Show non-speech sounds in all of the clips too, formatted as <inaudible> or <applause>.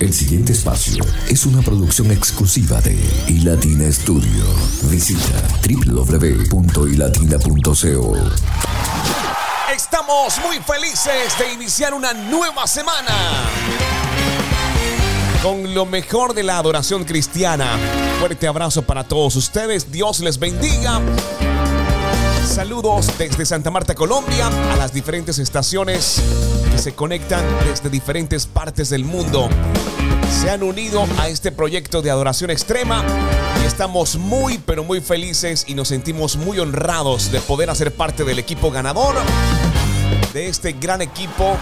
El siguiente espacio es una producción exclusiva de iLatina Studio. Visita www.ilatina.co. Estamos muy felices de iniciar una nueva semana con lo mejor de la adoración cristiana. Fuerte abrazo para todos ustedes. Dios les bendiga. Saludos desde Santa Marta, Colombia, a las diferentes estaciones se conectan desde diferentes partes del mundo. Se han unido a este proyecto de adoración extrema y estamos muy pero muy felices y nos sentimos muy honrados de poder hacer parte del equipo ganador de este gran equipo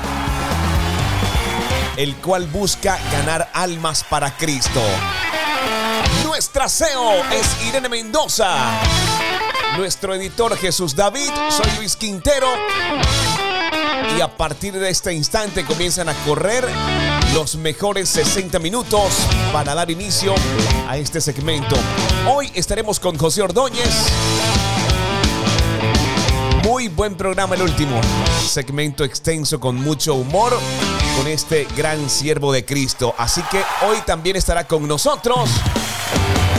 el cual busca ganar almas para Cristo. Nuestra CEO es Irene Mendoza. Nuestro editor Jesús David, soy Luis Quintero. Y a partir de este instante comienzan a correr los mejores 60 minutos para dar inicio a este segmento. Hoy estaremos con José Ordóñez. Muy buen programa el último. Segmento extenso con mucho humor con este gran siervo de Cristo. Así que hoy también estará con nosotros,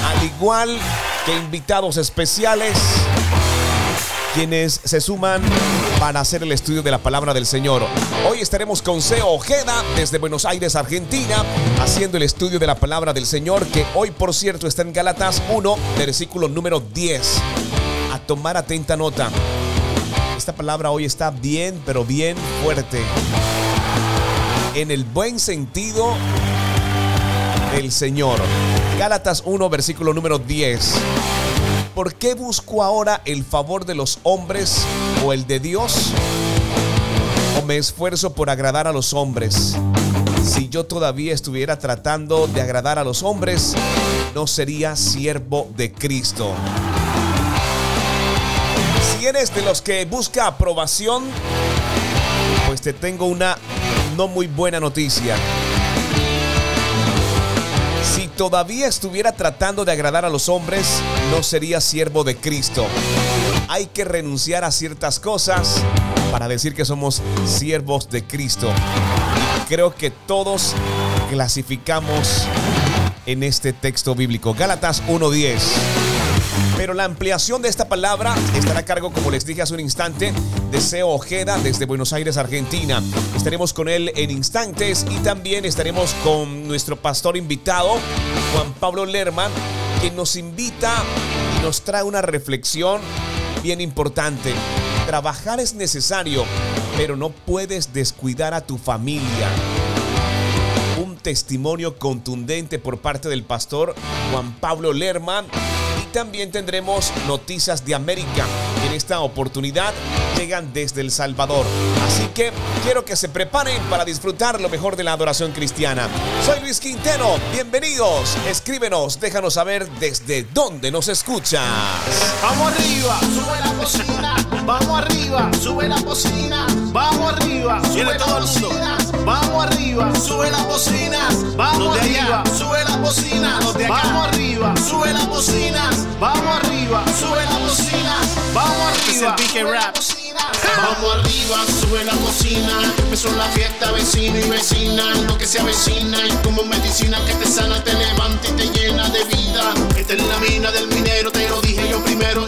al igual que invitados especiales, quienes se suman para hacer el estudio de la palabra del Señor. Hoy estaremos con Seo Ojeda desde Buenos Aires, Argentina, haciendo el estudio de la palabra del Señor, que hoy, por cierto, está en Galatas 1, versículo número 10. A tomar atenta nota. Esta palabra hoy está bien, pero bien fuerte en el buen sentido del Señor. Gálatas 1, versículo número 10. ¿Por qué busco ahora el favor de los hombres o el de Dios? ¿O me esfuerzo por agradar a los hombres? Si yo todavía estuviera tratando de agradar a los hombres, no sería siervo de Cristo. Si eres de los que busca aprobación, pues te tengo una no muy buena noticia. Si todavía estuviera tratando de agradar a los hombres, no sería siervo de Cristo. Hay que renunciar a ciertas cosas para decir que somos siervos de Cristo. Creo que todos clasificamos en este texto bíblico. Gálatas 1.10. Pero la ampliación de esta palabra estará a cargo, como les dije hace un instante, de Seo Ojeda desde Buenos Aires, Argentina. Estaremos con él en instantes y también estaremos con nuestro pastor invitado, Juan Pablo Lerman, quien nos invita y nos trae una reflexión bien importante. Trabajar es necesario, pero no puedes descuidar a tu familia un testimonio contundente por parte del pastor Juan Pablo Lerman también tendremos noticias de América. En esta oportunidad llegan desde El Salvador. Así que quiero que se preparen para disfrutar lo mejor de la adoración cristiana. Soy Luis Quintero, bienvenidos. Escríbenos, déjanos saber desde dónde nos escuchas. Vamos arriba, sube la cocina. Vamos arriba, sube la cocina. Vamos arriba, sube la cocina. Vamos arriba, sube la cocina. Vamos arriba, sube la cocina. Vamos arriba, sube la cocina. Vamos arriba, sube la cocina. Vamos arriba, sube la cocina. Vamos arriba, sube la cocina. Empezó la fiesta, vecino y vecina. Lo que se avecina y como medicina que te sana, te levanta y te llena de vida. Esta es la mina del minero, te lo dije yo primero.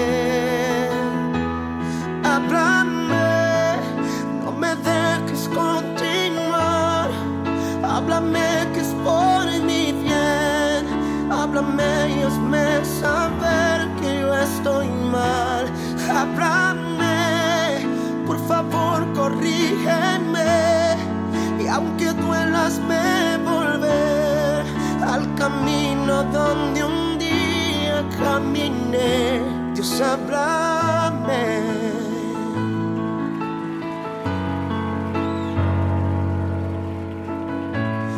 camino donde un día caminé. Dios, háblame.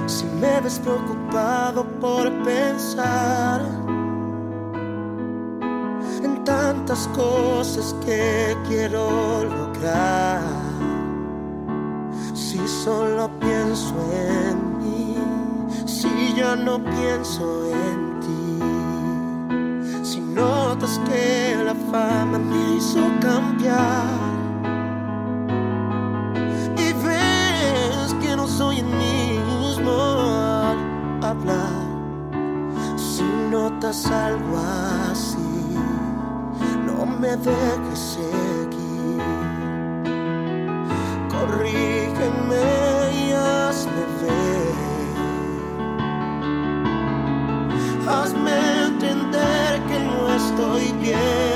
Si me ves preocupado por pensar en tantas cosas que quiero lograr, si solo pienso en ya no pienso en ti? Si notas que la fama me hizo cambiar. Y ves que no soy el mismo al hablar. Si notas algo así, no me dejes seguir. Corrígeme. Hazme entender que no estoy bien.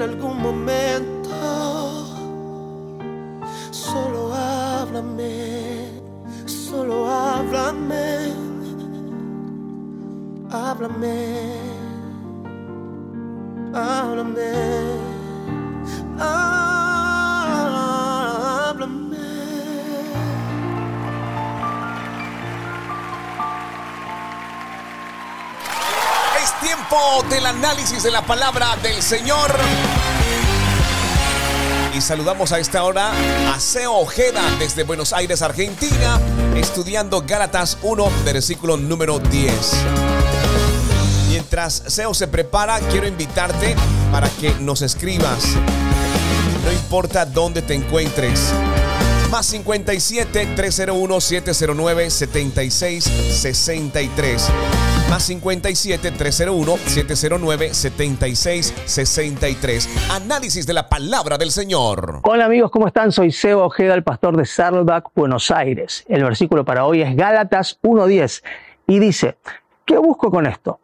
en algún momento. Solo háblame, solo háblame, háblame, háblame. del análisis de la palabra del Señor. Y saludamos a esta hora a Seo Ojeda desde Buenos Aires, Argentina, estudiando Gálatas 1, versículo número 10. Mientras Seo se prepara, quiero invitarte para que nos escribas. No importa dónde te encuentres más 57 301 709 76 63. Más 57 301 709 7663. Análisis de la palabra del Señor. Hola amigos, ¿cómo están? Soy Seo Ojeda, el pastor de Saddleback, Buenos Aires. El versículo para hoy es Gálatas 1.10 y dice, ¿qué busco con esto?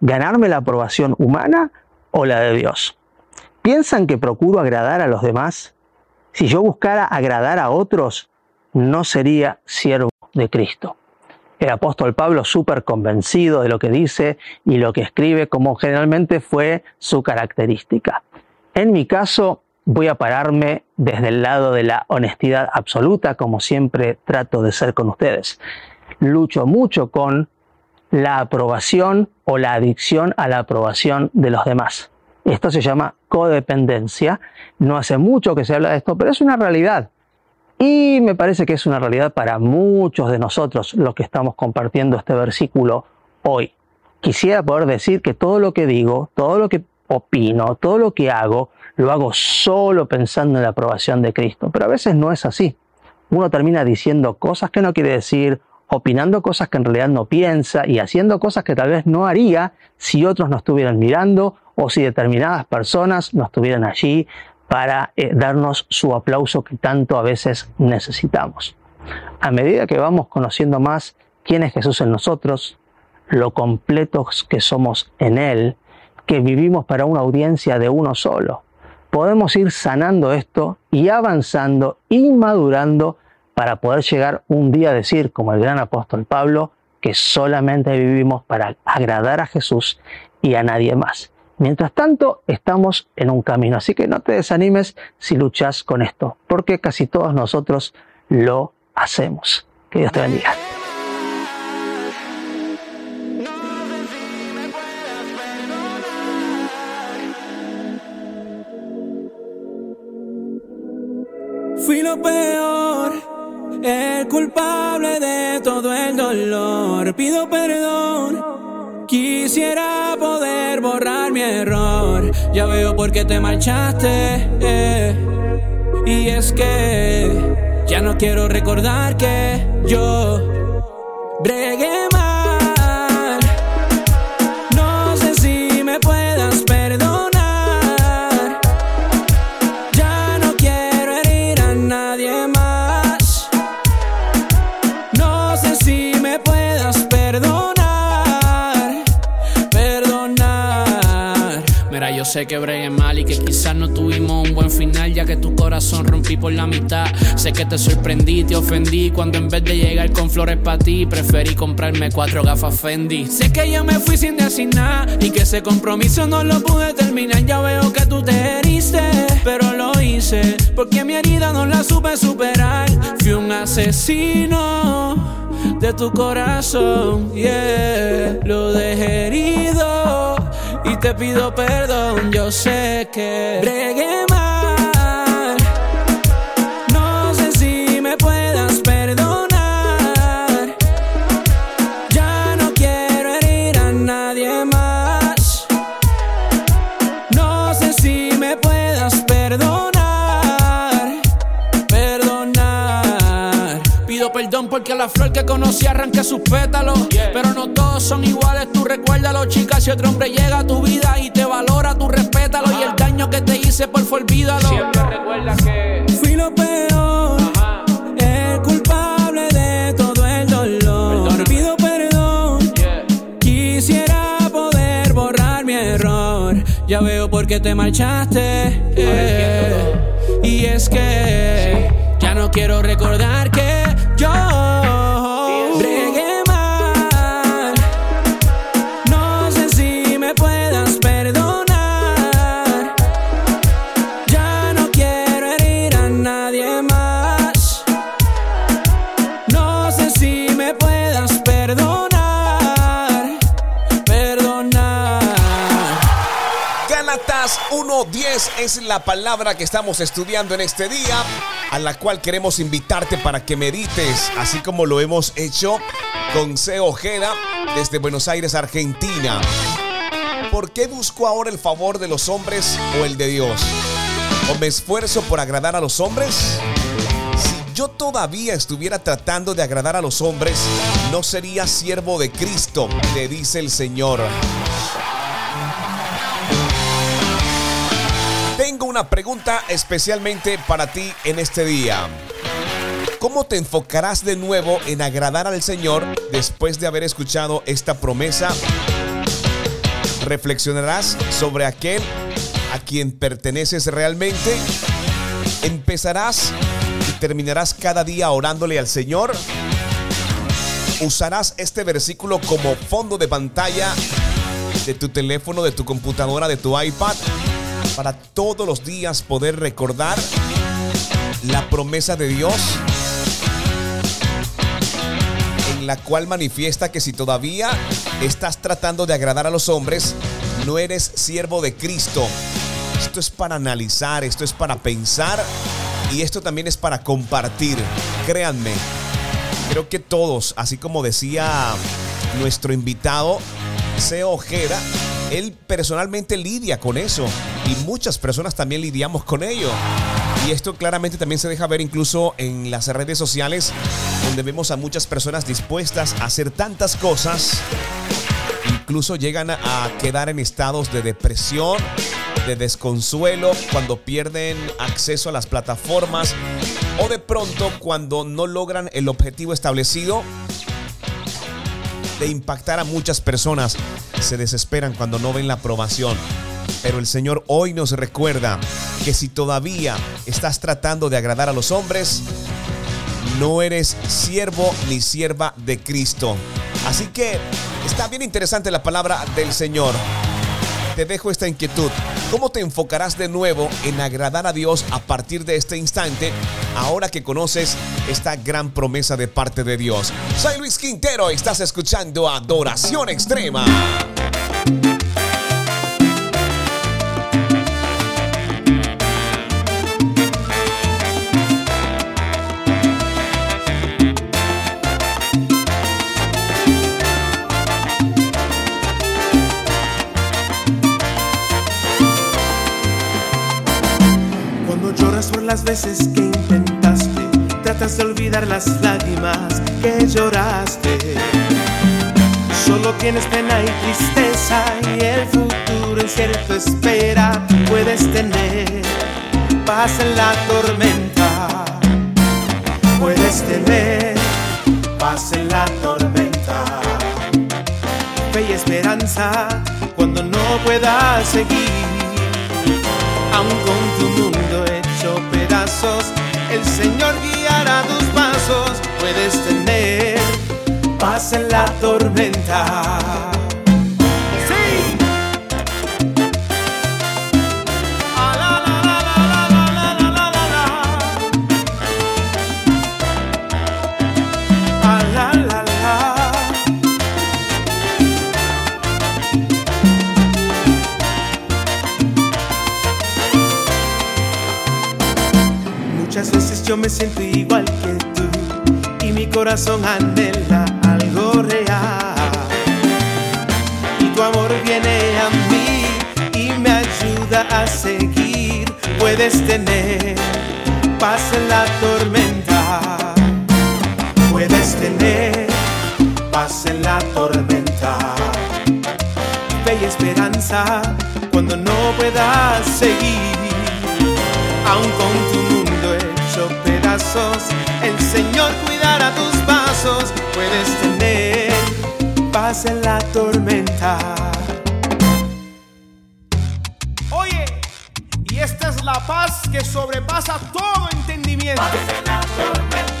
¿Ganarme la aprobación humana o la de Dios? ¿Piensan que procuro agradar a los demás? Si yo buscara agradar a otros, no sería siervo de Cristo. El apóstol Pablo, súper convencido de lo que dice y lo que escribe, como generalmente fue su característica. En mi caso, voy a pararme desde el lado de la honestidad absoluta, como siempre trato de ser con ustedes. Lucho mucho con la aprobación o la adicción a la aprobación de los demás. Esto se llama codependencia. No hace mucho que se habla de esto, pero es una realidad. Y me parece que es una realidad para muchos de nosotros los que estamos compartiendo este versículo hoy. Quisiera poder decir que todo lo que digo, todo lo que opino, todo lo que hago, lo hago solo pensando en la aprobación de Cristo. Pero a veces no es así. Uno termina diciendo cosas que no quiere decir, opinando cosas que en realidad no piensa y haciendo cosas que tal vez no haría si otros no estuvieran mirando o si determinadas personas no estuvieran allí para eh, darnos su aplauso que tanto a veces necesitamos. A medida que vamos conociendo más quién es Jesús en nosotros, lo completos que somos en Él, que vivimos para una audiencia de uno solo, podemos ir sanando esto y avanzando y madurando para poder llegar un día a decir, como el gran apóstol Pablo, que solamente vivimos para agradar a Jesús y a nadie más. Mientras tanto, estamos en un camino, así que no te desanimes si luchas con esto, porque casi todos nosotros lo hacemos. Que Dios te bendiga. Fui lo peor, el culpable de todo el dolor. Pido perdón Quisiera poder borrar mi error. Ya veo por qué te marchaste. Eh. Y es que ya no quiero recordar que yo bregué sé que bregué mal y que quizás no tuvimos un buen final, ya que tu corazón rompí por la mitad. Sé que te sorprendí, te ofendí, cuando en vez de llegar con flores para ti, preferí comprarme cuatro gafas Fendi. Sé que yo me fui sin decir nada y que ese compromiso no lo pude terminar. Ya veo que tú te heriste, pero lo hice porque mi herida no la supe superar. Fui un asesino de tu corazón, yeah, lo dejé herido y te pido perdón. Yo sé que bregué mal. Porque la flor que conocí arranca sus pétalos. Pero no todos son iguales, tú recuérdalo, chica. Si otro hombre llega a tu vida y te valora, tú respétalo. Y el daño que te hice, por favor, olvídalo. Siempre recuerda que fui lo peor, el culpable de todo el dolor. Pido perdón, quisiera poder borrar mi error. Ya veo por qué te marchaste. eh. Y es que ya no quiero recordar que yo Bocinas 1.10 es la palabra que estamos estudiando en este día, a la cual queremos invitarte para que medites, así como lo hemos hecho con C. Ojeda desde Buenos Aires, Argentina. ¿Por qué busco ahora el favor de los hombres o el de Dios? ¿O me esfuerzo por agradar a los hombres? Si yo todavía estuviera tratando de agradar a los hombres, no sería siervo de Cristo, te dice el Señor. Una pregunta especialmente para ti en este día. ¿Cómo te enfocarás de nuevo en agradar al Señor después de haber escuchado esta promesa? ¿Reflexionarás sobre aquel a quien perteneces realmente? ¿Empezarás y terminarás cada día orándole al Señor? ¿Usarás este versículo como fondo de pantalla de tu teléfono, de tu computadora, de tu iPad? Para todos los días poder recordar la promesa de Dios en la cual manifiesta que si todavía estás tratando de agradar a los hombres, no eres siervo de Cristo. Esto es para analizar, esto es para pensar y esto también es para compartir. Créanme, creo que todos, así como decía nuestro invitado, Seo Ojeda, él personalmente lidia con eso y muchas personas también lidiamos con ello. Y esto claramente también se deja ver incluso en las redes sociales, donde vemos a muchas personas dispuestas a hacer tantas cosas, incluso llegan a quedar en estados de depresión, de desconsuelo, cuando pierden acceso a las plataformas o de pronto cuando no logran el objetivo establecido de impactar a muchas personas. Se desesperan cuando no ven la aprobación. Pero el Señor hoy nos recuerda que si todavía estás tratando de agradar a los hombres, no eres siervo ni sierva de Cristo. Así que está bien interesante la palabra del Señor. Te dejo esta inquietud. ¿Cómo te enfocarás de nuevo en agradar a Dios a partir de este instante, ahora que conoces esta gran promesa de parte de Dios? Soy Luis Quintero, estás escuchando Adoración Extrema. Las veces que intentaste, tratas de olvidar las lágrimas que lloraste. Solo tienes pena y tristeza y el futuro incierto espera. Puedes tener paz en la tormenta. Puedes tener paz en la tormenta. Fe y esperanza cuando no puedas seguir, aún con tu hecho el Señor guiará tus pasos, puedes tener paz en la tormenta. Yo me siento igual que tú y mi corazón anhela algo real. Y tu amor viene a mí y me ayuda a seguir. Puedes tener paz en la tormenta. Puedes tener paz en la tormenta. Fe y esperanza cuando no puedas seguir. Aún con tu pedazos. El Señor cuidará tus pasos. Puedes tener paz en la tormenta. Oye, y esta es la paz que sobrepasa todo entendimiento. piensa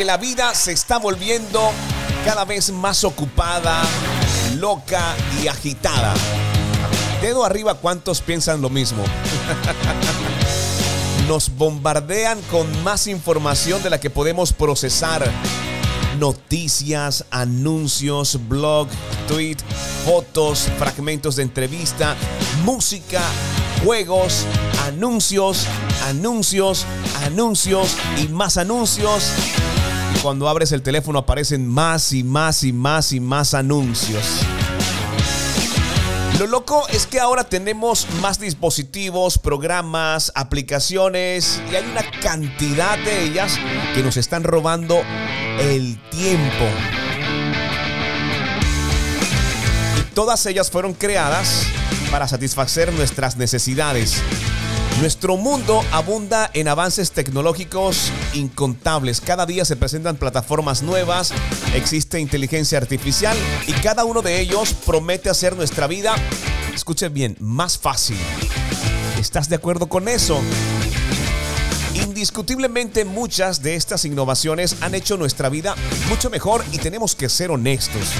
que la vida se está volviendo cada vez más ocupada, loca y agitada. Dedo arriba, ¿cuántos piensan lo mismo? <laughs> Nos bombardean con más información de la que podemos procesar. Noticias, anuncios, blog, tweet, fotos, fragmentos de entrevista, música, juegos, anuncios, anuncios, anuncios y más anuncios. Cuando abres el teléfono aparecen más y más y más y más anuncios. Lo loco es que ahora tenemos más dispositivos, programas, aplicaciones y hay una cantidad de ellas que nos están robando el tiempo. Todas ellas fueron creadas para satisfacer nuestras necesidades. Nuestro mundo abunda en avances tecnológicos incontables. Cada día se presentan plataformas nuevas, existe inteligencia artificial y cada uno de ellos promete hacer nuestra vida, escuche bien, más fácil. ¿Estás de acuerdo con eso? Indiscutiblemente muchas de estas innovaciones han hecho nuestra vida mucho mejor y tenemos que ser honestos.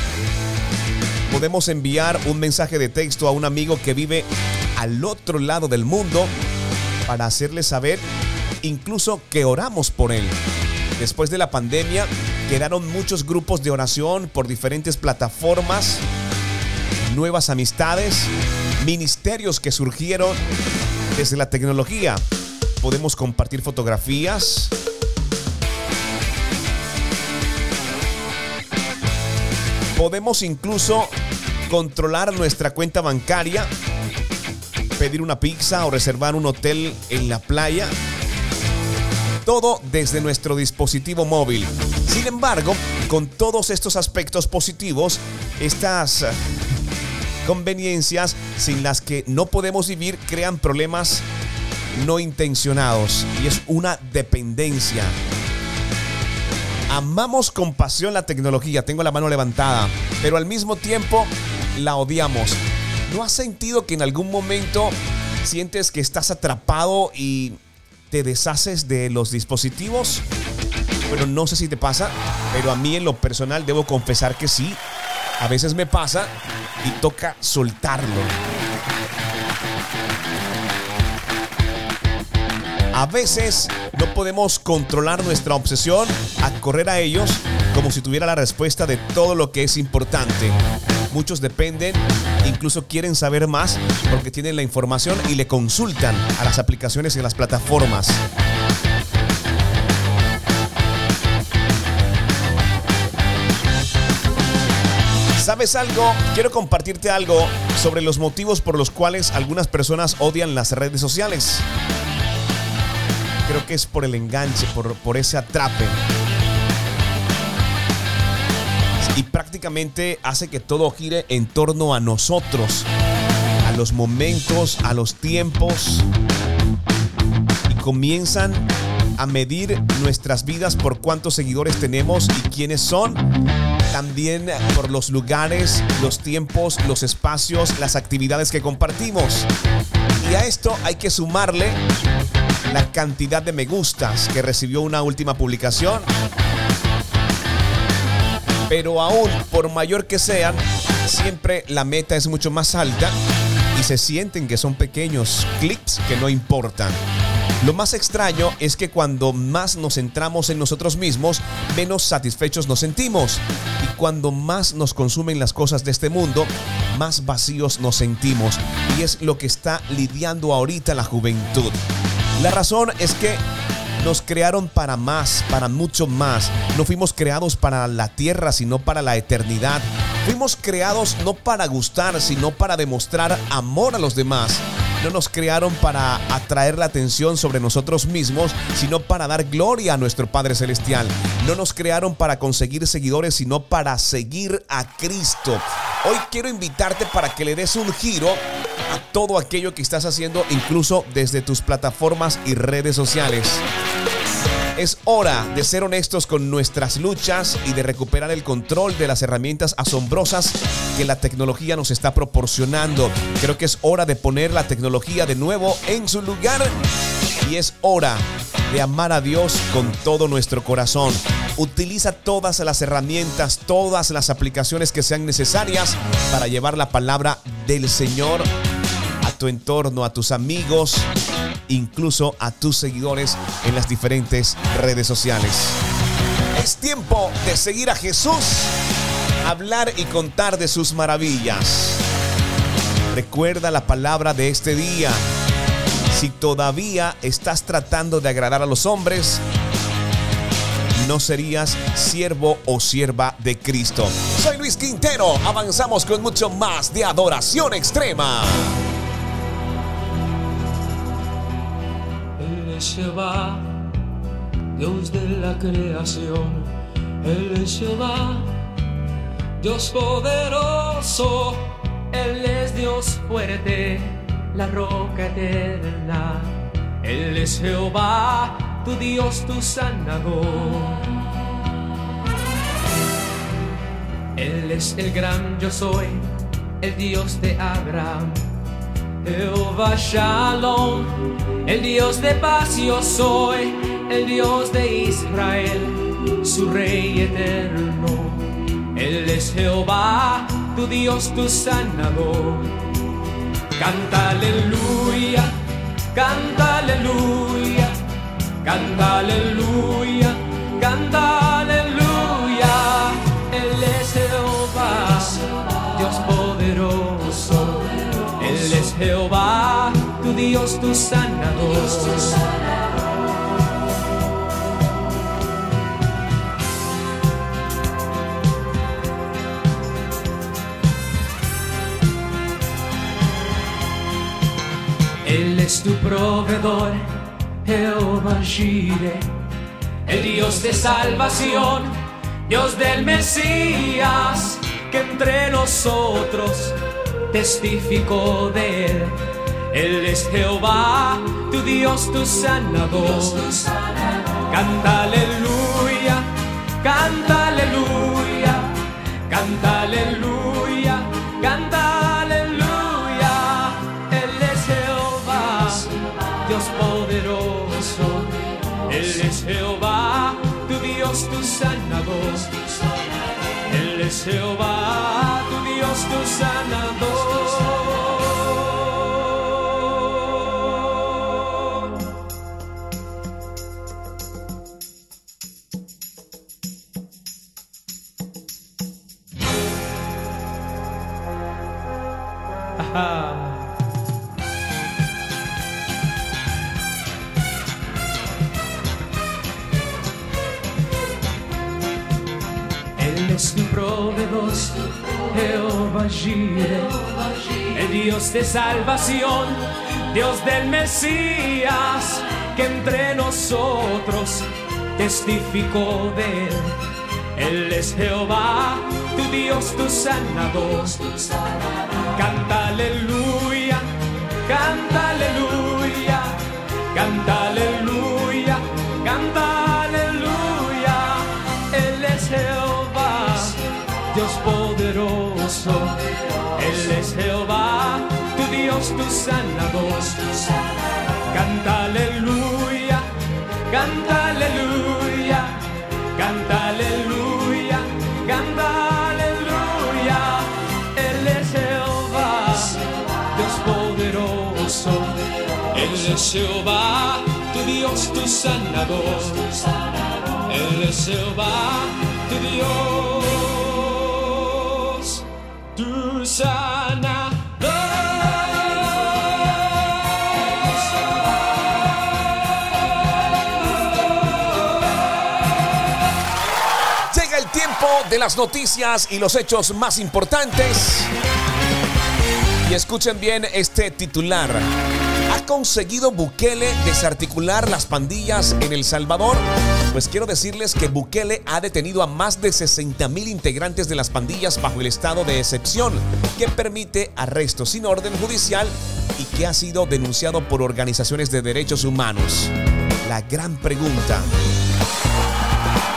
Podemos enviar un mensaje de texto a un amigo que vive al otro lado del mundo para hacerle saber incluso que oramos por él. Después de la pandemia quedaron muchos grupos de oración por diferentes plataformas, nuevas amistades, ministerios que surgieron desde la tecnología. Podemos compartir fotografías, podemos incluso controlar nuestra cuenta bancaria pedir una pizza o reservar un hotel en la playa. Todo desde nuestro dispositivo móvil. Sin embargo, con todos estos aspectos positivos, estas eh, conveniencias sin las que no podemos vivir crean problemas no intencionados y es una dependencia. Amamos con pasión la tecnología, tengo la mano levantada, pero al mismo tiempo la odiamos. ¿No has sentido que en algún momento sientes que estás atrapado y te deshaces de los dispositivos? Bueno, no sé si te pasa, pero a mí en lo personal debo confesar que sí. A veces me pasa y toca soltarlo. A veces no podemos controlar nuestra obsesión a correr a ellos como si tuviera la respuesta de todo lo que es importante. Muchos dependen, incluso quieren saber más porque tienen la información y le consultan a las aplicaciones y a las plataformas. ¿Sabes algo? Quiero compartirte algo sobre los motivos por los cuales algunas personas odian las redes sociales. Creo que es por el enganche, por, por ese atrape y hace que todo gire en torno a nosotros, a los momentos, a los tiempos y comienzan a medir nuestras vidas por cuántos seguidores tenemos y quiénes son. También por los lugares, los tiempos, los espacios, las actividades que compartimos. Y a esto hay que sumarle la cantidad de me gustas que recibió una última publicación pero aún, por mayor que sean, siempre la meta es mucho más alta y se sienten que son pequeños clics que no importan. Lo más extraño es que cuando más nos centramos en nosotros mismos, menos satisfechos nos sentimos. Y cuando más nos consumen las cosas de este mundo, más vacíos nos sentimos. Y es lo que está lidiando ahorita la juventud. La razón es que nos crearon para más, para mucho más. No fuimos creados para la tierra, sino para la eternidad. Fuimos creados no para gustar, sino para demostrar amor a los demás. No nos crearon para atraer la atención sobre nosotros mismos, sino para dar gloria a nuestro Padre Celestial. No nos crearon para conseguir seguidores, sino para seguir a Cristo. Hoy quiero invitarte para que le des un giro a todo aquello que estás haciendo, incluso desde tus plataformas y redes sociales. Es hora de ser honestos con nuestras luchas y de recuperar el control de las herramientas asombrosas que la tecnología nos está proporcionando. Creo que es hora de poner la tecnología de nuevo en su lugar y es hora de amar a Dios con todo nuestro corazón. Utiliza todas las herramientas, todas las aplicaciones que sean necesarias para llevar la palabra del Señor a tu entorno, a tus amigos, incluso a tus seguidores en las diferentes redes sociales. Es tiempo de seguir a Jesús, hablar y contar de sus maravillas. Recuerda la palabra de este día. Si todavía estás tratando de agradar a los hombres, no serías siervo o sierva de Cristo. Soy Luis Quintero. Avanzamos con mucho más de adoración extrema. Jehová, Dios de la creación. Él es Jehová, Dios poderoso. Él es Dios fuerte, la roca eterna. Él es Jehová, tu Dios, tu sanador. Él es el gran yo soy, el Dios de Abraham. Jehová Shalom, el Dios de paz yo soy, el Dios de Israel, su Rey eterno. Él es Jehová, tu Dios, tu sanador. Canta aleluya, canta aleluya, canta aleluya, canta tu Dios, tu sanador. Él es tu proveedor, Jehová Jireh, el Dios de salvación, Dios del Mesías, que entre nosotros testificó de él. Él es Jehová, tu Dios, tu sanador. Canta aleluya, canta aleluya, canta aleluya, canta aleluya. Él es Jehová, Dios poderoso. Él es Jehová, tu Dios, tu sanador. Él es Jehová, tu Dios, tu sanador. El Dios de salvación, Dios del Mesías, que entre nosotros testificó de él. Él es Jehová, tu Dios, tu sanador. Canta aleluya, canta poderoso. Él es Jehová, tu Dios, tu sanador. Canta aleluya, canta aleluya, canta aleluya, canta aleluya. Él es Jehová, Dios poderoso. Él es Jehová, tu Dios, tu sanador. Él es Jehová, tu Dios, las noticias y los hechos más importantes. Y escuchen bien este titular. ¿Ha conseguido Bukele desarticular las pandillas en El Salvador? Pues quiero decirles que Bukele ha detenido a más de 60 mil integrantes de las pandillas bajo el estado de excepción, que permite arrestos sin orden judicial y que ha sido denunciado por organizaciones de derechos humanos. La gran pregunta.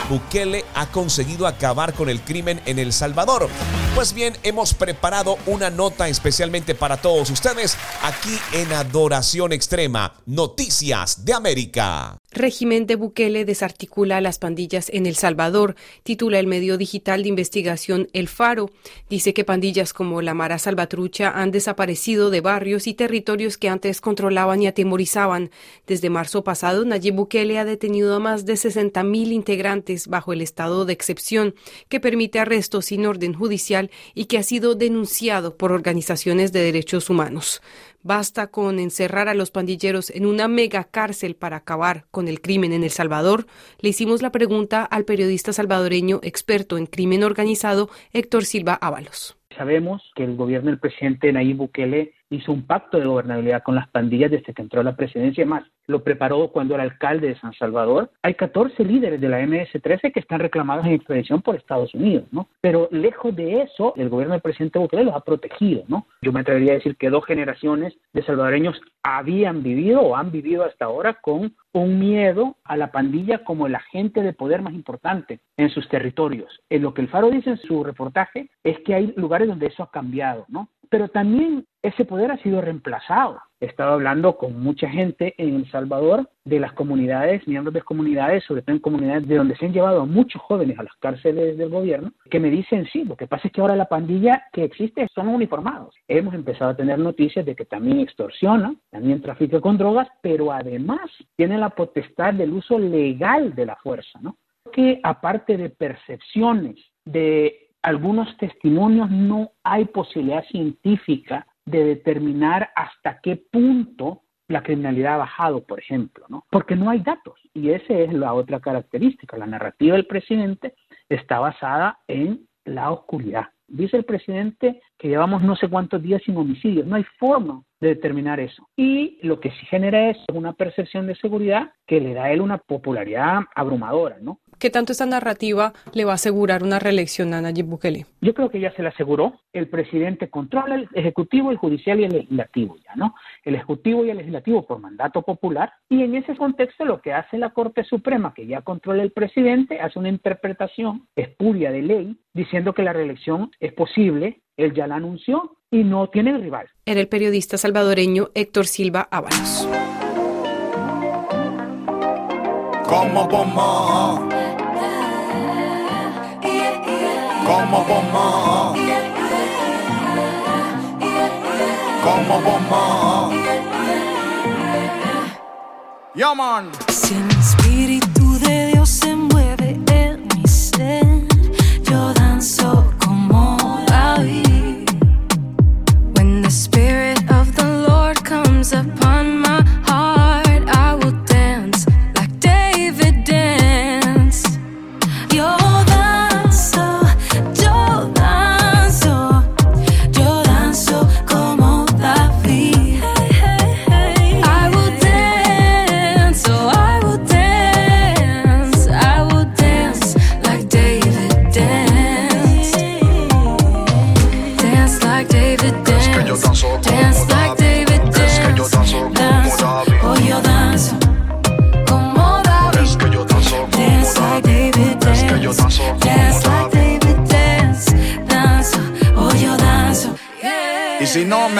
Bukele ha conseguido acabar con el crimen en El Salvador. Pues bien, hemos preparado una nota especialmente para todos ustedes aquí en Adoración Extrema, Noticias de América. Régimen de Bukele desarticula las pandillas en El Salvador, titula el medio digital de investigación El Faro. Dice que pandillas como la Mara Salvatrucha han desaparecido de barrios y territorios que antes controlaban y atemorizaban. Desde marzo pasado, Nayib Bukele ha detenido a más de 60.000 integrantes bajo el estado de excepción, que permite arrestos sin orden judicial y que ha sido denunciado por organizaciones de derechos humanos. Basta con encerrar a los pandilleros en una mega cárcel para acabar con el crimen en El Salvador. Le hicimos la pregunta al periodista salvadoreño experto en crimen organizado Héctor Silva Ábalos. Sabemos que el gobierno del presidente Nayib Bukele hizo un pacto de gobernabilidad con las pandillas desde que entró a la presidencia, más lo preparó cuando era alcalde de San Salvador. Hay 14 líderes de la MS-13 que están reclamados en extradición por Estados Unidos, ¿no? Pero lejos de eso, el gobierno del presidente Bukele los ha protegido, ¿no? Yo me atrevería a decir que dos generaciones de salvadoreños habían vivido o han vivido hasta ahora con un miedo a la pandilla como el agente de poder más importante en sus territorios. En lo que el Faro dice en su reportaje es que hay lugares donde eso ha cambiado, ¿no? Pero también ese poder ha sido reemplazado. He estado hablando con mucha gente en El Salvador de las comunidades, miembros de comunidades, sobre todo en comunidades de donde se han llevado a muchos jóvenes a las cárceles del gobierno, que me dicen, sí, lo que pasa es que ahora la pandilla que existe son uniformados. Hemos empezado a tener noticias de que también extorsiona, también trafica con drogas, pero además tiene la potestad del uso legal de la fuerza, ¿no? Que aparte de percepciones, de algunos testimonios, no hay posibilidad científica de determinar hasta qué punto la criminalidad ha bajado, por ejemplo, ¿no? Porque no hay datos. Y esa es la otra característica. La narrativa del presidente está basada en la oscuridad. Dice el presidente que llevamos no sé cuántos días sin homicidios. No hay forma de determinar eso. Y lo que sí genera es una percepción de seguridad que le da a él una popularidad abrumadora, ¿no? ¿Qué tanto esta narrativa le va a asegurar una reelección a Nayib Bukele? Yo creo que ya se la aseguró. El presidente controla el ejecutivo, el judicial y el legislativo ya, ¿no? El ejecutivo y el legislativo por mandato popular. Y en ese contexto lo que hace la Corte Suprema, que ya controla el presidente, hace una interpretación espuria de ley diciendo que la reelección es posible. Él ya la anunció y no tiene rival. Era el periodista salvadoreño Héctor Silva Ábalos. Como bomba como bomba, como bomba. Yeah, man. Si el espíritu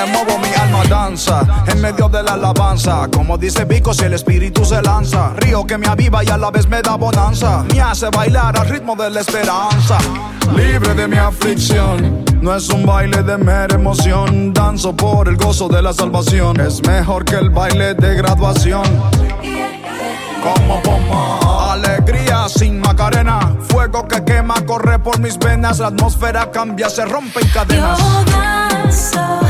me muevo, mi alma danza en medio de la alabanza. Como dice Vico, si el espíritu se lanza, río que me aviva y a la vez me da bonanza. Me hace bailar al ritmo de la esperanza. Libre de mi aflicción, no es un baile de mera emoción. Danzo por el gozo de la salvación. Es mejor que el baile de graduación. Como bomba, alegría sin macarena. Fuego que quema, corre por mis venas. La atmósfera cambia, se rompen cadenas. Yo danzo,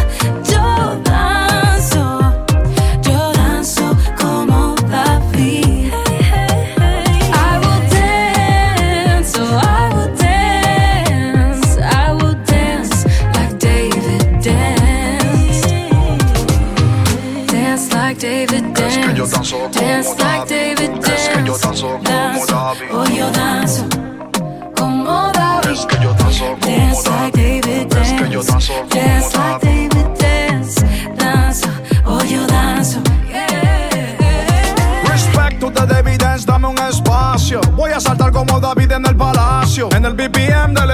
danced. Dance like David danced. Dance, oh yo danzo como David. Dance like David dance. Dance like David dance. Danzo, oh yo danzo. Yeah. Respect to the evidence, dame un espacio. Voy a saltar como David en el palacio. En el BPM del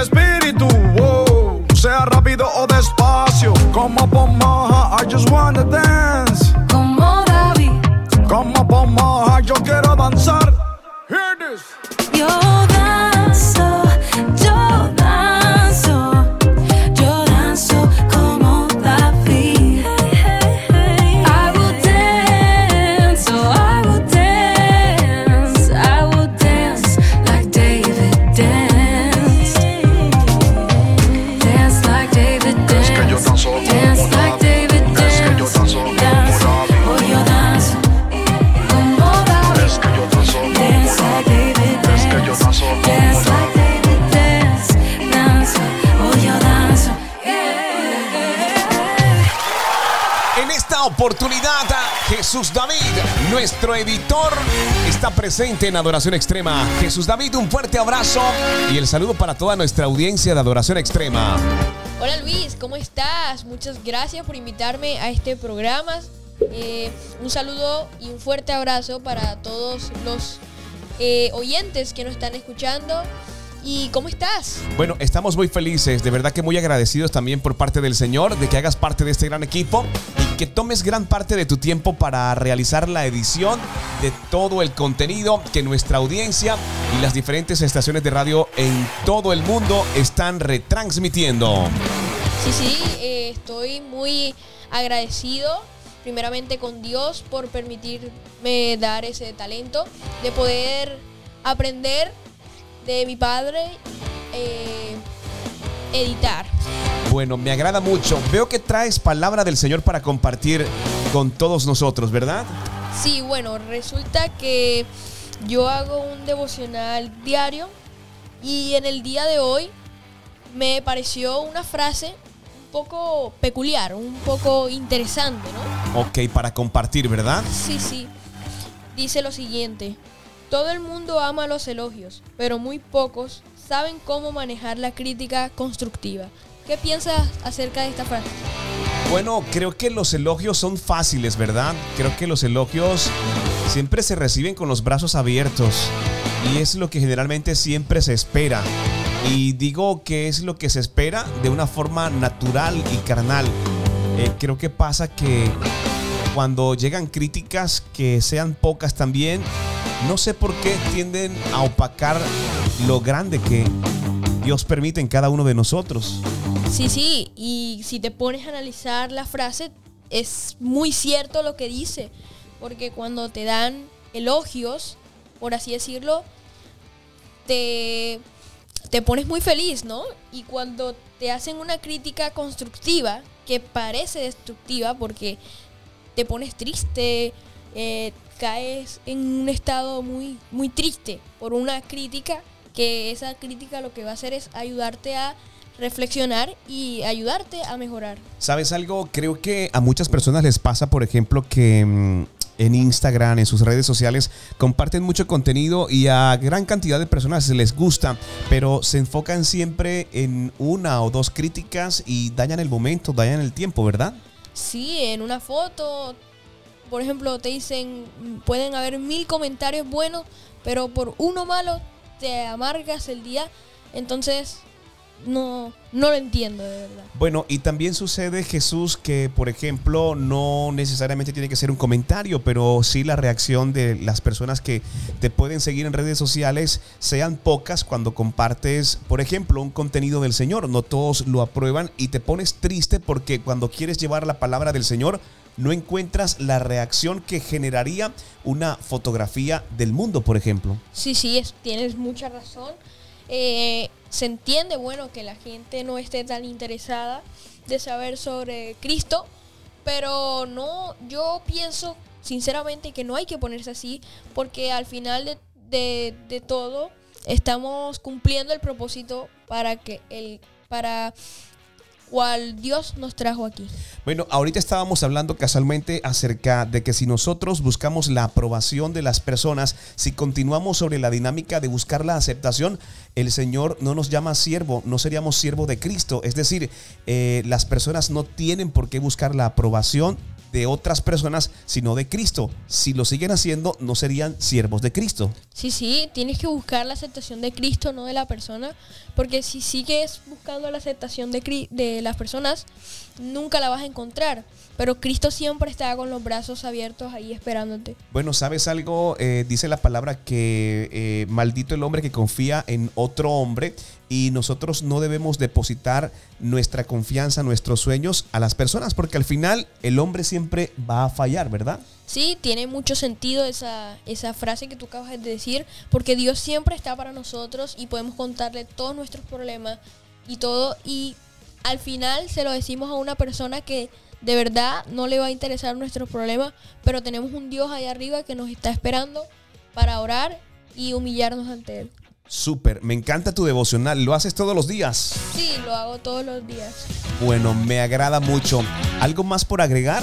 presente en Adoración Extrema. Jesús David, un fuerte abrazo y el saludo para toda nuestra audiencia de Adoración Extrema. Hola Luis, ¿cómo estás? Muchas gracias por invitarme a este programa. Eh, un saludo y un fuerte abrazo para todos los eh, oyentes que nos están escuchando. ¿Y cómo estás? Bueno, estamos muy felices, de verdad que muy agradecidos también por parte del Señor de que hagas parte de este gran equipo que tomes gran parte de tu tiempo para realizar la edición de todo el contenido que nuestra audiencia y las diferentes estaciones de radio en todo el mundo están retransmitiendo. Sí, sí, eh, estoy muy agradecido primeramente con Dios por permitirme dar ese talento de poder aprender de mi padre eh, editar. Bueno, me agrada mucho. Veo que traes palabra del Señor para compartir con todos nosotros, ¿verdad? Sí, bueno, resulta que yo hago un devocional diario y en el día de hoy me pareció una frase un poco peculiar, un poco interesante, ¿no? Ok, para compartir, ¿verdad? Sí, sí. Dice lo siguiente. Todo el mundo ama los elogios, pero muy pocos saben cómo manejar la crítica constructiva. ¿Qué piensas acerca de esta frase? Bueno, creo que los elogios son fáciles, ¿verdad? Creo que los elogios siempre se reciben con los brazos abiertos y es lo que generalmente siempre se espera. Y digo que es lo que se espera de una forma natural y carnal. Eh, creo que pasa que cuando llegan críticas que sean pocas también, no sé por qué tienden a opacar lo grande que Dios permite en cada uno de nosotros. Sí, sí, y si te pones a analizar la frase, es muy cierto lo que dice, porque cuando te dan elogios, por así decirlo, te, te pones muy feliz, ¿no? Y cuando te hacen una crítica constructiva, que parece destructiva, porque te pones triste, eh, caes en un estado muy, muy triste por una crítica, que esa crítica lo que va a hacer es ayudarte a reflexionar y ayudarte a mejorar. ¿Sabes algo? Creo que a muchas personas les pasa, por ejemplo, que mm, en Instagram, en sus redes sociales, comparten mucho contenido y a gran cantidad de personas les gusta, pero se enfocan siempre en una o dos críticas y dañan el momento, dañan el tiempo, ¿verdad? Sí, en una foto, por ejemplo, te dicen, pueden haber mil comentarios buenos, pero por uno malo te amargas el día. Entonces, no, no lo entiendo de verdad. Bueno, y también sucede, Jesús, que por ejemplo no necesariamente tiene que ser un comentario, pero sí la reacción de las personas que te pueden seguir en redes sociales sean pocas cuando compartes, por ejemplo, un contenido del Señor. No todos lo aprueban y te pones triste porque cuando quieres llevar la palabra del Señor, no encuentras la reacción que generaría una fotografía del mundo, por ejemplo. Sí, sí, es, tienes mucha razón. Eh, se entiende, bueno, que la gente no esté tan interesada de saber sobre Cristo, pero no, yo pienso sinceramente que no hay que ponerse así, porque al final de, de, de todo estamos cumpliendo el propósito para que el para cual Dios nos trajo aquí. Bueno, ahorita estábamos hablando casualmente acerca de que si nosotros buscamos la aprobación de las personas, si continuamos sobre la dinámica de buscar la aceptación, el Señor no nos llama siervo, no seríamos siervo de Cristo. Es decir, eh, las personas no tienen por qué buscar la aprobación de otras personas, sino de Cristo. Si lo siguen haciendo, no serían siervos de Cristo. Sí, sí, tienes que buscar la aceptación de Cristo, no de la persona, porque si sigues buscando la aceptación de, de las personas, nunca la vas a encontrar. Pero Cristo siempre está con los brazos abiertos ahí esperándote. Bueno, ¿sabes algo? Eh, dice la palabra que eh, maldito el hombre que confía en otro hombre y nosotros no debemos depositar nuestra confianza, nuestros sueños a las personas porque al final el hombre siempre va a fallar, ¿verdad? Sí, tiene mucho sentido esa, esa frase que tú acabas de decir, porque Dios siempre está para nosotros y podemos contarle todos nuestros problemas y todo. Y al final se lo decimos a una persona que de verdad no le va a interesar nuestros problemas, pero tenemos un Dios ahí arriba que nos está esperando para orar y humillarnos ante Él. Súper, me encanta tu devocional, ¿lo haces todos los días? Sí, lo hago todos los días. Bueno, me agrada mucho. ¿Algo más por agregar?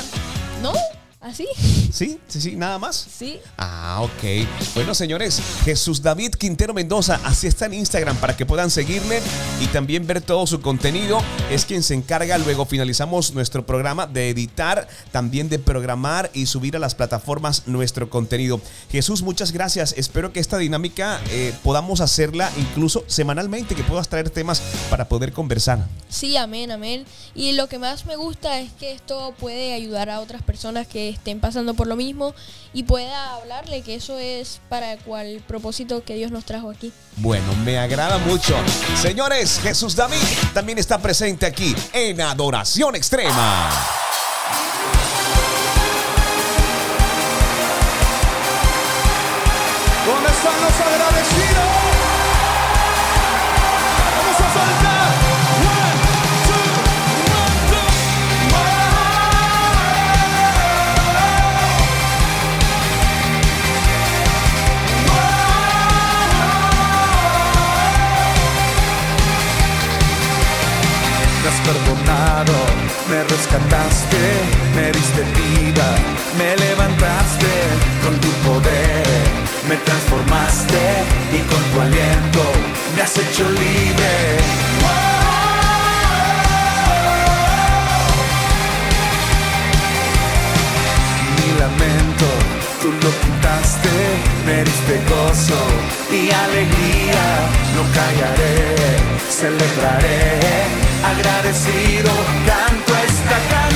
¿No? ¿Así? ¿Sí? ¿Sí, sí? ¿Nada más? Sí. Ah, ok. Bueno, señores, Jesús David Quintero Mendoza, así está en Instagram para que puedan seguirle y también ver todo su contenido. Es quien se encarga, luego finalizamos nuestro programa, de editar, también de programar y subir a las plataformas nuestro contenido. Jesús, muchas gracias. Espero que esta dinámica eh, podamos hacerla incluso semanalmente, que puedas traer temas para poder conversar. Sí, amén, amén. Y lo que más me gusta es que esto puede ayudar a otras personas que estén pasando por lo mismo y pueda hablarle que eso es para cual propósito que Dios nos trajo aquí. Bueno, me agrada mucho. Señores, Jesús David también está presente aquí en Adoración Extrema. ¿Dónde están rescataste, me diste vida, me levantaste con tu poder, me transformaste y con tu aliento me has hecho libre. Mi lamento, tú lo quitaste, me diste gozo y alegría, no callaré, celebraré, agradecido, canto esta canción,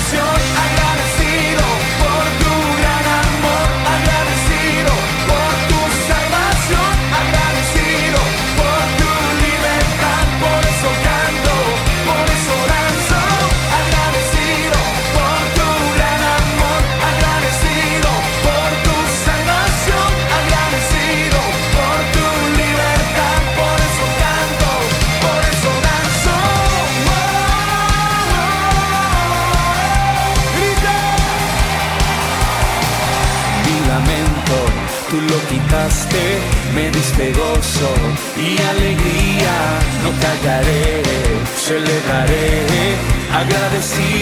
agradecido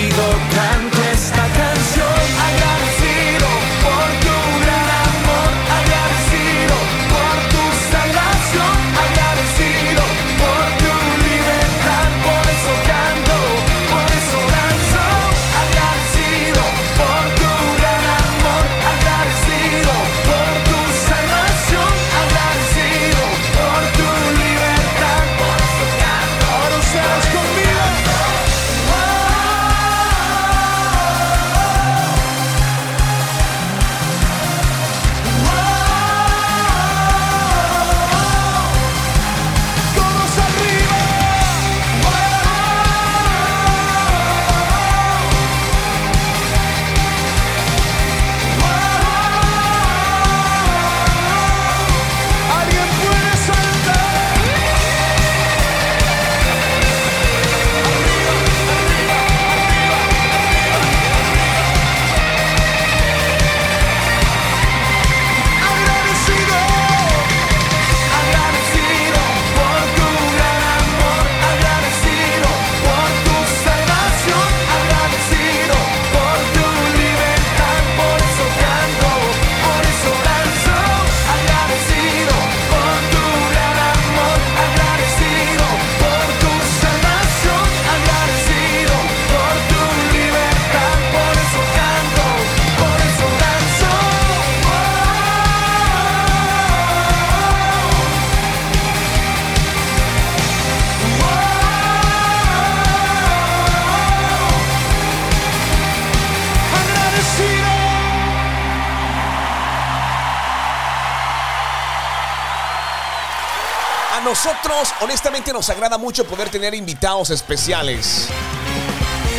honestamente, nos agrada mucho poder tener invitados especiales.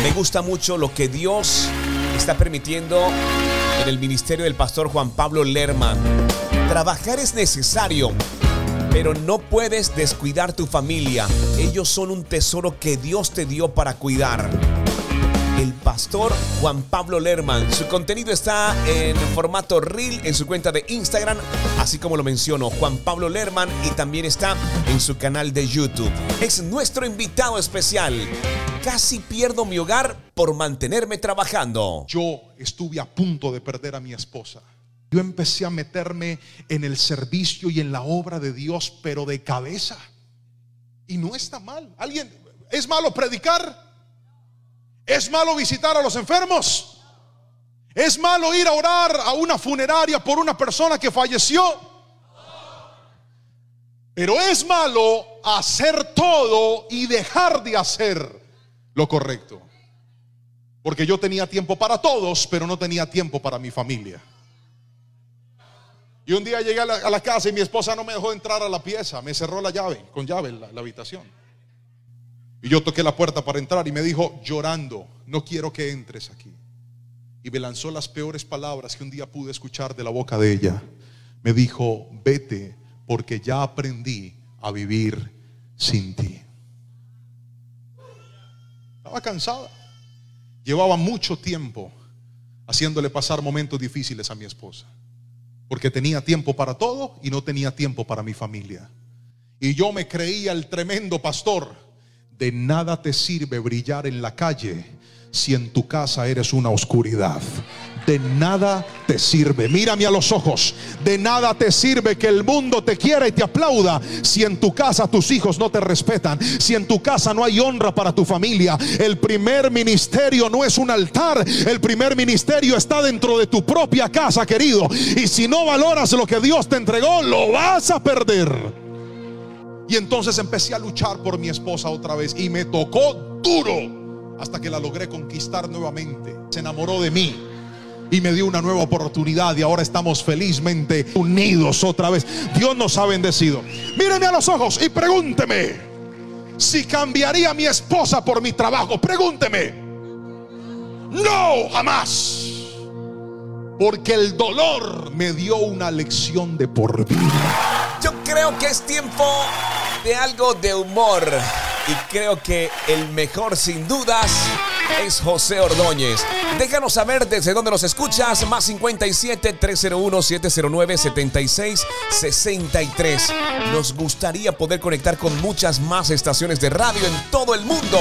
Me gusta mucho lo que Dios está permitiendo en el ministerio del pastor Juan Pablo Lerman. Trabajar es necesario, pero no puedes descuidar tu familia. Ellos son un tesoro que Dios te dio para cuidar. El pastor Juan Pablo Lerman. Su contenido está en formato reel en su cuenta de Instagram, así como lo menciono, Juan Pablo Lerman, y también está en su canal de YouTube. Es nuestro invitado especial. Casi pierdo mi hogar por mantenerme trabajando. Yo estuve a punto de perder a mi esposa. Yo empecé a meterme en el servicio y en la obra de Dios, pero de cabeza. Y no está mal. ¿Alguien es malo predicar? ¿Es malo visitar a los enfermos? ¿Es malo ir a orar a una funeraria por una persona que falleció? Pero es malo hacer todo y dejar de hacer lo correcto. Porque yo tenía tiempo para todos, pero no tenía tiempo para mi familia. Y un día llegué a la, casa y mi esposa no me dejó entrar a la pieza, me cerró la llave, con llave la, habitación. Y yo toqué la puerta para entrar y me dijo, llorando, no quiero que entres aquí. Y me lanzó las peores palabras que un día pude escuchar de la boca de ella. Me dijo, vete porque ya aprendí a vivir sin ti. Estaba cansada. Llevaba mucho tiempo haciéndole pasar momentos difíciles a mi esposa. Porque tenía tiempo para todo y no tenía tiempo para mi familia. Y yo me creía el tremendo pastor. De nada te sirve brillar en la calle si en tu casa eres una oscuridad. De nada te sirve, mírame a los ojos, de nada te sirve que el mundo te quiera y te aplauda si en tu casa tus hijos no te respetan, si en tu casa no hay honra para tu familia. El primer ministerio no es un altar, el primer ministerio está dentro de tu propia casa, querido. Y si no valoras lo que Dios te entregó, lo vas a perder. Y entonces empecé a luchar por mi esposa otra vez y me tocó duro hasta que la logré conquistar nuevamente. Se enamoró de mí y me dio una nueva oportunidad y ahora estamos felizmente unidos otra vez. Dios nos ha bendecido. Míreme a los ojos y pregúnteme si cambiaría mi esposa por mi trabajo. Pregúnteme. No, jamás. Porque el dolor me dio una lección de por vida. Yo creo que es tiempo de algo de humor. Y creo que el mejor sin dudas es José Ordóñez. Déjanos saber desde dónde nos escuchas. Más 57 301 709 76 63. Nos gustaría poder conectar con muchas más estaciones de radio en todo el mundo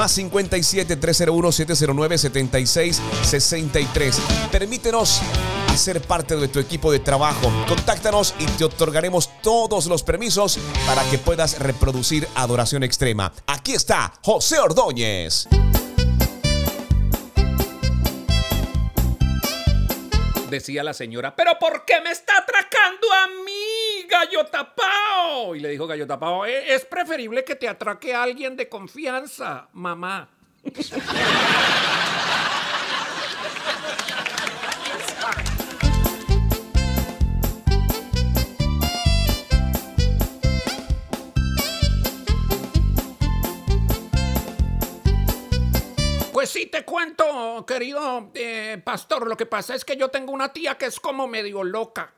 más 57 301 709 76 63. Permítenos hacer parte de tu equipo de trabajo. Contáctanos y te otorgaremos todos los permisos para que puedas reproducir Adoración Extrema. Aquí está José Ordóñez. Decía la señora, pero ¿por qué me está atracando a mí, gallo tapao? Y le dijo gallo tapao, "E- es preferible que te atraque a alguien de confianza, mamá. <laughs> Pues sí, te cuento, querido eh, pastor. Lo que pasa es que yo tengo una tía que es como medio loca.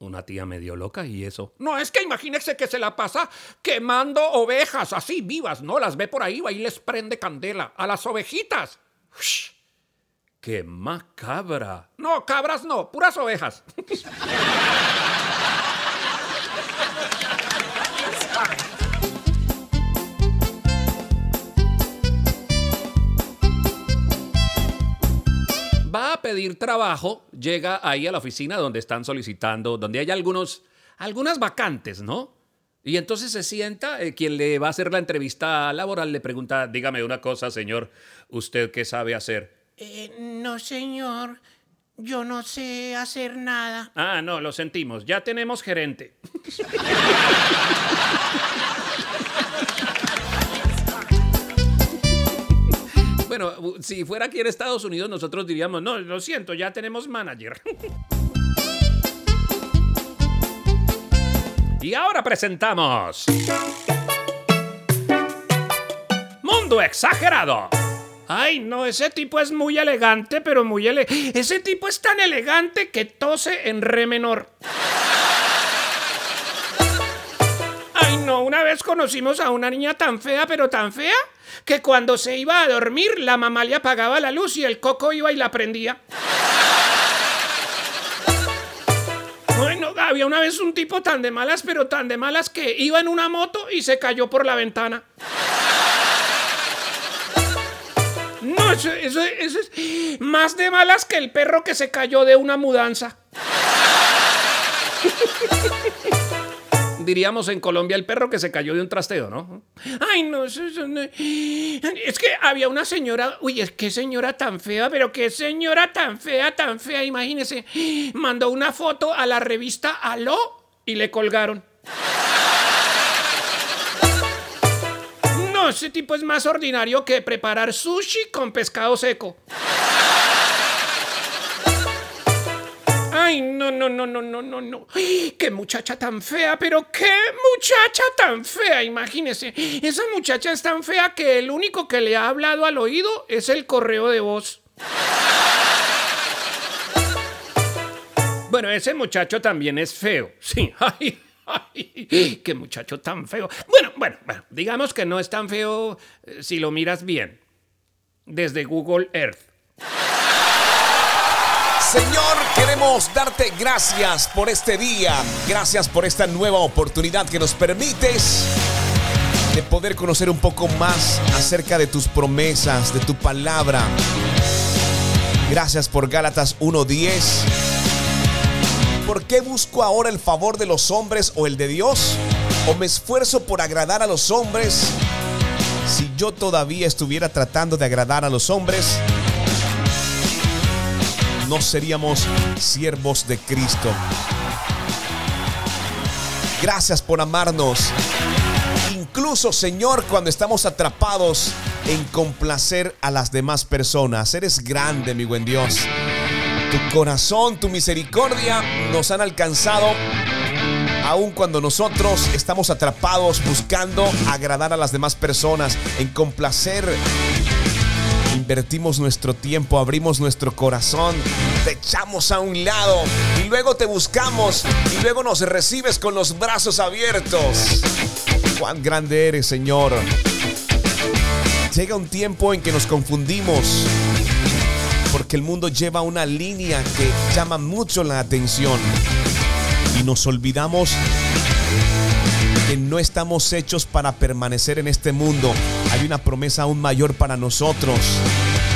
¿Una tía medio loca y eso? No, es que imagínese que se la pasa quemando ovejas así vivas, ¿no? Las ve por ahí va y les prende candela a las ovejitas. Ush, ¡Qué macabra! No, cabras no, puras ovejas. <laughs> va a pedir trabajo, llega ahí a la oficina donde están solicitando, donde hay algunos, algunas vacantes, ¿no? Y entonces se sienta, eh, quien le va a hacer la entrevista laboral le pregunta, dígame una cosa, señor, ¿usted qué sabe hacer? Eh, no, señor. Yo no sé hacer nada. Ah, no, lo sentimos, ya tenemos gerente. <laughs> Bueno, si fuera aquí en Estados Unidos, nosotros diríamos, no, lo siento, ya tenemos manager. <laughs> y ahora presentamos... Mundo Exagerado. Ay, no, ese tipo es muy elegante, pero muy ele... Ese tipo es tan elegante que tose en re menor. Ay, no, una vez conocimos a una niña tan fea, pero tan fea, que cuando se iba a dormir, la mamá le apagaba la luz y el coco iba y la prendía. Bueno, había una vez un tipo tan de malas, pero tan de malas que iba en una moto y se cayó por la ventana. No, eso, eso- eso es más de malas que el perro que se cayó de una mudanza. <laughs> Diríamos en Colombia el perro que se cayó de un trasteo, ¿no? Ay, no, no- es que había una señora, uy, es que señora tan fea, pero qué señora tan fea, tan fea, imagínese, mandó una foto a la revista Aló y le colgaron. No, ese tipo es más ordinario que preparar sushi con pescado seco. Ay, no, no, no, no, no, no, no. Qué muchacha tan fea, pero qué muchacha tan fea, imagínese. Esa muchacha es tan fea que el único que le ha hablado al oído es el correo de voz. Bueno, ese muchacho también es feo. Sí, <laughs> ay, ay, qué muchacho tan feo. Bueno, bueno, bueno, digamos que no es tan feo eh, si lo miras bien. Desde Google Earth. Señor, queremos darte gracias por este día. Gracias por esta nueva oportunidad que nos permites de poder conocer un poco más acerca de tus promesas, de tu palabra. Gracias por Gálatas 1.10. ¿Por qué busco ahora el favor de los hombres o el de Dios? ¿O me esfuerzo por agradar a los hombres? Si yo todavía estuviera tratando de agradar a los hombres, no seríamos siervos de Cristo. Gracias por amarnos. Incluso, Señor, cuando estamos atrapados en complacer a las demás personas. Eres grande, mi buen Dios. Tu corazón, tu misericordia nos han alcanzado aun cuando nosotros estamos atrapados buscando agradar a las demás personas, en complacer Invertimos nuestro tiempo, abrimos nuestro corazón, te echamos a un lado y luego te buscamos y luego nos recibes con los brazos abiertos. Cuán grande eres, Señor. Llega un tiempo en que nos confundimos porque el mundo lleva una línea que llama mucho la atención y nos olvidamos que no estamos hechos para permanecer en este mundo. Hay una promesa aún mayor para nosotros.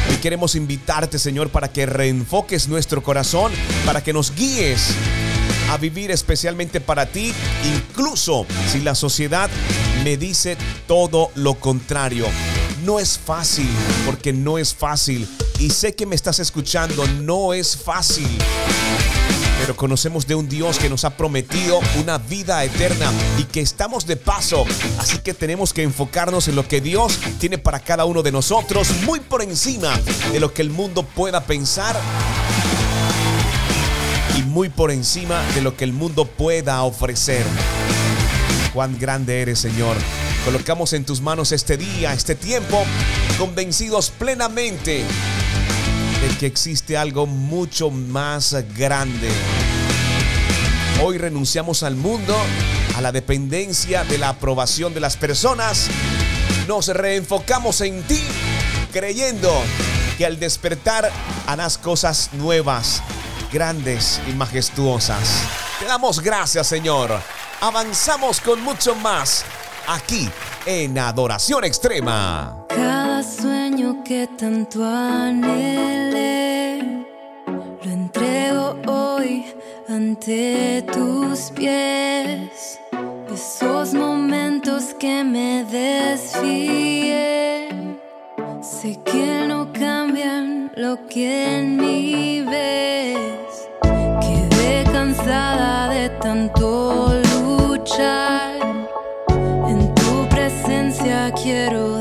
Hoy queremos invitarte, Señor, para que reenfoques nuestro corazón, para que nos guíes a vivir especialmente para ti, incluso si la sociedad me dice todo lo contrario. No es fácil, porque no es fácil. Y sé que me estás escuchando, no es fácil pero conocemos de un Dios que nos ha prometido una vida eterna y que estamos de paso. Así que tenemos que enfocarnos en lo que Dios tiene para cada uno de nosotros, muy por encima de lo que el mundo pueda pensar y muy por encima de lo que el mundo pueda ofrecer. Cuán grande eres, Señor. Colocamos en tus manos este día, este tiempo, convencidos plenamente de que existe algo mucho más grande. Hoy renunciamos al mundo, a la dependencia de la aprobación de las personas. Nos reenfocamos en ti, creyendo que al despertar harás cosas nuevas, grandes y majestuosas. Te damos gracias, Señor. Avanzamos con mucho más aquí en Adoración Extrema. Cada sueño que tanto anhelé, lo entrego hoy ante tus pies. Esos momentos que me desfié, sé que no cambian lo que en mí ves. Quedé cansada de tanto quiero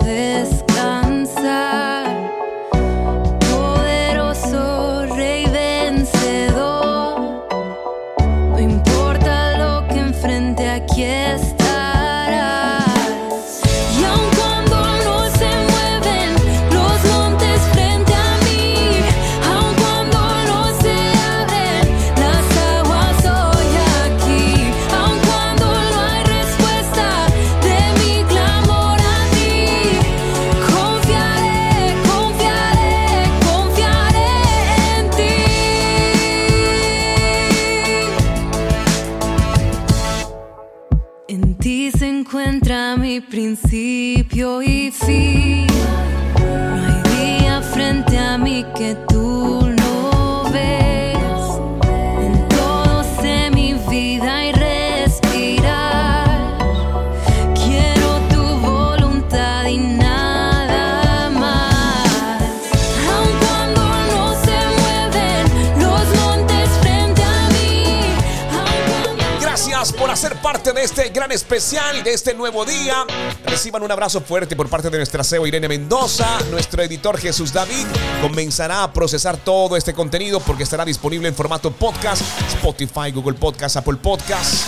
especial, de este nuevo día. Reciban un abrazo fuerte por parte de nuestra CEO Irene Mendoza. Nuestro editor Jesús David comenzará a procesar todo este contenido porque estará disponible en formato podcast, Spotify, Google Podcast, Apple Podcast.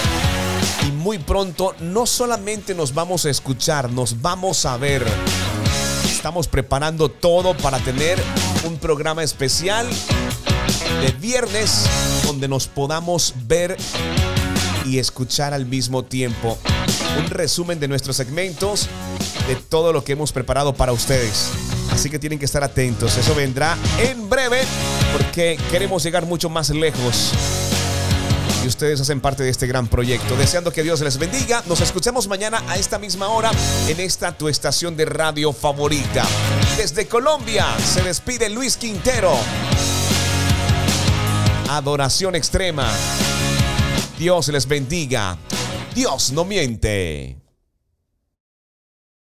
Y muy pronto no solamente nos vamos a escuchar, nos vamos a ver. Estamos preparando todo para tener un programa especial de viernes donde nos podamos ver y escuchar al mismo tiempo. Un resumen de nuestros segmentos, de todo lo que hemos preparado para ustedes. Así que tienen que estar atentos. Eso vendrá en breve porque queremos llegar mucho más lejos. Y ustedes hacen parte de este gran proyecto. Deseando que Dios les bendiga. Nos escuchamos mañana a esta misma hora en esta tu estación de radio favorita. Desde Colombia se despide Luis Quintero. Adoración extrema. Dios les bendiga. Dios no miente.